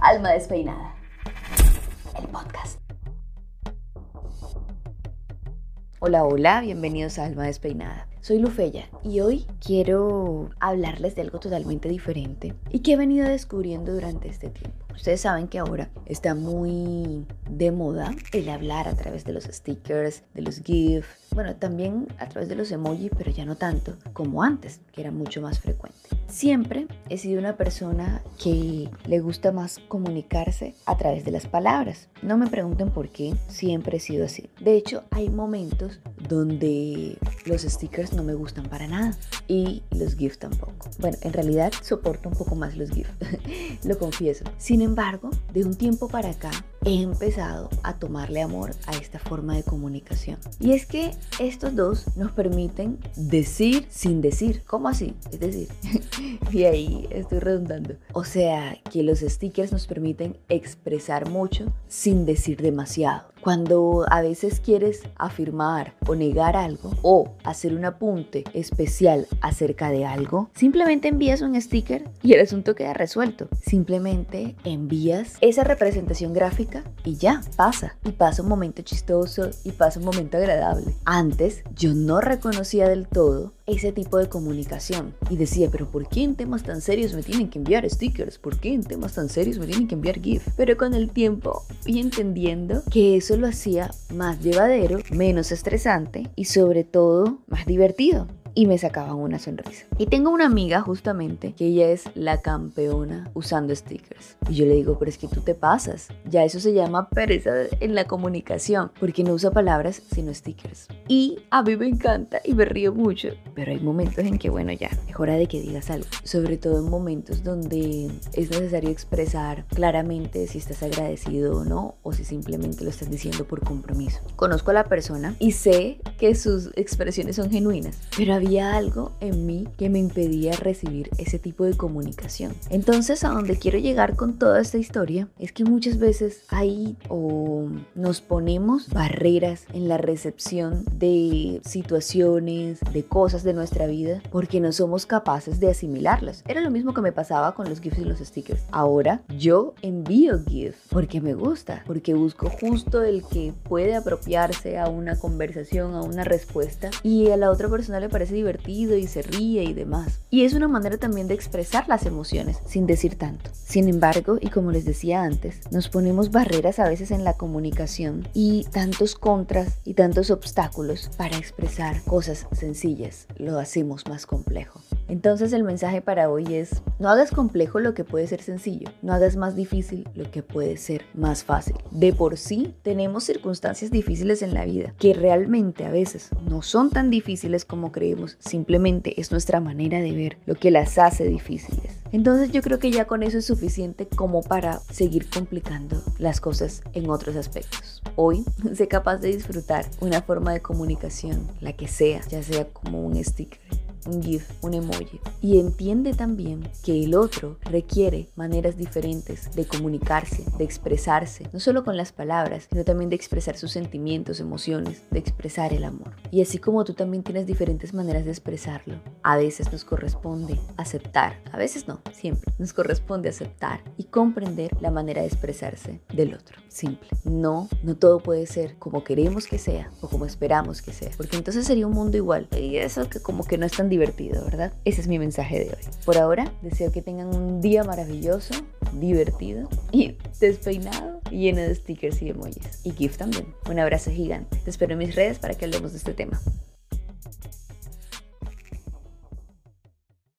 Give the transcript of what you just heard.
Alma Despeinada. El podcast. Hola, hola, bienvenidos a Alma Despeinada. Soy Lufeya y hoy quiero hablarles de algo totalmente diferente y que he venido descubriendo durante este tiempo. Ustedes saben que ahora está muy de moda el hablar a través de los stickers, de los GIF, bueno, también a través de los emojis, pero ya no tanto como antes, que era mucho más frecuente. Siempre he sido una persona que le gusta más comunicarse a través de las palabras. No me pregunten por qué, siempre he sido así. De hecho, hay momentos donde los stickers no me gustan para nada y los GIF tampoco. Bueno, en realidad soporto un poco más los GIF, lo confieso. Sin embargo, de un tiempo para acá he empezado a tomarle amor a esta forma de comunicación. Y es que estos dos nos permiten decir sin decir. ¿Cómo así? Es decir, y ahí estoy redundando. O sea, que los stickers nos permiten expresar mucho sin decir demasiado. Cuando a veces quieres afirmar o negar algo o hacer un apunte especial acerca de algo, simplemente envías un sticker y el asunto queda resuelto. Simplemente envías esa representación gráfica y ya, pasa. Y pasa un momento chistoso y pasa un momento agradable. Antes yo no reconocía del todo ese tipo de comunicación y decía, pero ¿por qué en temas tan serios me tienen que enviar stickers? ¿Por qué en temas tan serios me tienen que enviar GIF? Pero con el tiempo fui entendiendo que eso lo hacía más llevadero, menos estresante y sobre todo más divertido y me sacaban una sonrisa. Y tengo una amiga justamente que ella es la campeona usando stickers. Y yo le digo, pero es que tú te pasas. Ya eso se llama pereza en la comunicación, porque no usa palabras sino stickers. Y a mí me encanta y me río mucho, pero hay momentos en que, bueno, ya, es hora de que digas algo. Sobre todo en momentos donde es necesario expresar claramente si estás agradecido o no, o si simplemente lo estás diciendo por compromiso. Conozco a la persona y sé que sus expresiones son genuinas, pero había había algo en mí que me impedía recibir ese tipo de comunicación. Entonces, a donde quiero llegar con toda esta historia es que muchas veces hay o nos ponemos barreras en la recepción de situaciones, de cosas de nuestra vida, porque no somos capaces de asimilarlas. Era lo mismo que me pasaba con los GIFs y los stickers. Ahora yo envío GIF porque me gusta, porque busco justo el que puede apropiarse a una conversación, a una respuesta, y a la otra persona le parece divertido y se ríe y demás. Y es una manera también de expresar las emociones sin decir tanto. Sin embargo, y como les decía antes, nos ponemos barreras a veces en la comunicación y tantos contras y tantos obstáculos para expresar cosas sencillas. Lo hacemos más complejo. Entonces el mensaje para hoy es, no hagas complejo lo que puede ser sencillo, no hagas más difícil lo que puede ser más fácil. De por sí tenemos circunstancias difíciles en la vida que realmente a veces no son tan difíciles como creemos, simplemente es nuestra manera de ver lo que las hace difíciles. Entonces yo creo que ya con eso es suficiente como para seguir complicando las cosas en otros aspectos. Hoy sé capaz de disfrutar una forma de comunicación, la que sea, ya sea como un sticker un GIF, un emoji. Y entiende también que el otro requiere maneras diferentes de comunicarse, de expresarse, no solo con las palabras, sino también de expresar sus sentimientos, emociones, de expresar el amor. Y así como tú también tienes diferentes maneras de expresarlo, a veces nos corresponde aceptar, a veces no, siempre nos corresponde aceptar y comprender la manera de expresarse del otro. Simple. No, no todo puede ser como queremos que sea o como esperamos que sea, porque entonces sería un mundo igual. Y eso que como que no es tan divertido, ¿verdad? Ese es mi mensaje de hoy. Por ahora, deseo que tengan un día maravilloso, divertido y despeinado, lleno de stickers y emojis. Y GIF también. Un abrazo gigante. Te espero en mis redes para que hablemos de este tema.